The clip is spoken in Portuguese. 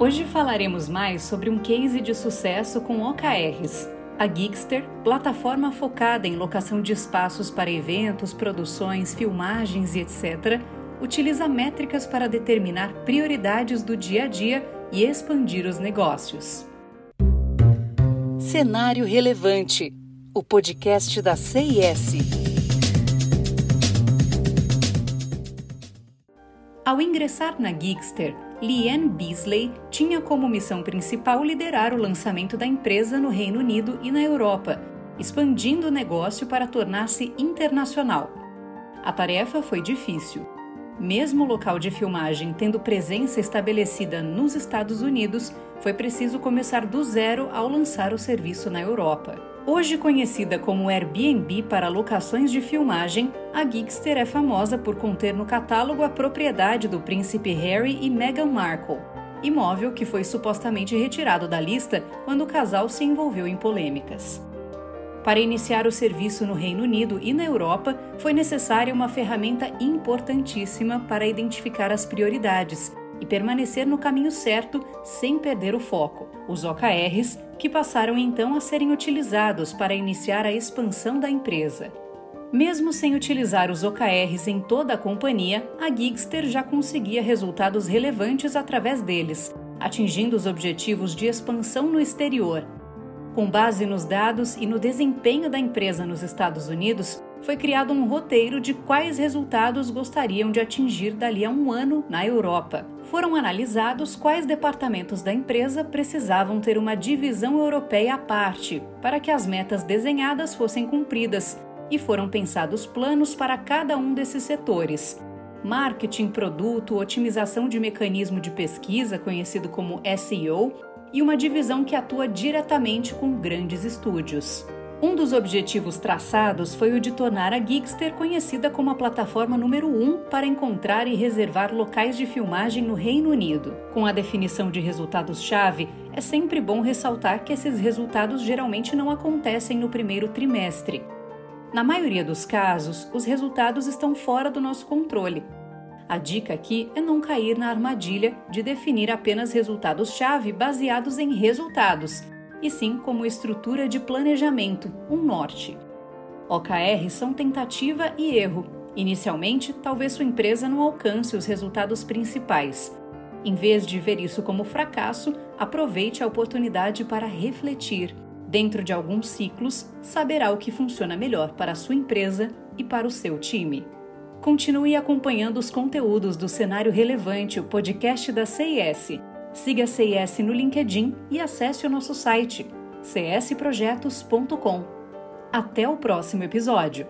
Hoje falaremos mais sobre um case de sucesso com OKRs. A Geekster, plataforma focada em locação de espaços para eventos, produções, filmagens e etc., utiliza métricas para determinar prioridades do dia a dia e expandir os negócios. Cenário Relevante, o podcast da CIS. Ao ingressar na Geekster, Liane Beasley tinha como missão principal liderar o lançamento da empresa no Reino Unido e na Europa, expandindo o negócio para tornar-se internacional. A tarefa foi difícil. Mesmo o local de filmagem tendo presença estabelecida nos Estados Unidos, foi preciso começar do zero ao lançar o serviço na Europa. Hoje conhecida como Airbnb para locações de filmagem, a Geekster é famosa por conter no catálogo a propriedade do príncipe Harry e Meghan Markle, imóvel que foi supostamente retirado da lista quando o casal se envolveu em polêmicas. Para iniciar o serviço no Reino Unido e na Europa, foi necessária uma ferramenta importantíssima para identificar as prioridades e permanecer no caminho certo sem perder o foco. Os OKRs, que passaram então a serem utilizados para iniciar a expansão da empresa. Mesmo sem utilizar os OKRs em toda a companhia, a Gigster já conseguia resultados relevantes através deles, atingindo os objetivos de expansão no exterior, com base nos dados e no desempenho da empresa nos Estados Unidos, foi criado um roteiro de quais resultados gostariam de atingir dali a um ano na Europa. Foram analisados quais departamentos da empresa precisavam ter uma divisão europeia à parte para que as metas desenhadas fossem cumpridas, e foram pensados planos para cada um desses setores. Marketing, produto, otimização de mecanismo de pesquisa, conhecido como SEO, e uma divisão que atua diretamente com grandes estúdios. Um dos objetivos traçados foi o de tornar a Geekster conhecida como a plataforma número 1 um para encontrar e reservar locais de filmagem no Reino Unido. Com a definição de resultados-chave, é sempre bom ressaltar que esses resultados geralmente não acontecem no primeiro trimestre. Na maioria dos casos, os resultados estão fora do nosso controle, a dica aqui é não cair na armadilha de definir apenas resultados-chave baseados em resultados, e sim como estrutura de planejamento, um norte. OKR são tentativa e erro. Inicialmente, talvez sua empresa não alcance os resultados principais. Em vez de ver isso como fracasso, aproveite a oportunidade para refletir. Dentro de alguns ciclos, saberá o que funciona melhor para a sua empresa e para o seu time. Continue acompanhando os conteúdos do Cenário Relevante, o podcast da CIS. Siga a CIS no LinkedIn e acesse o nosso site csprojetos.com. Até o próximo episódio!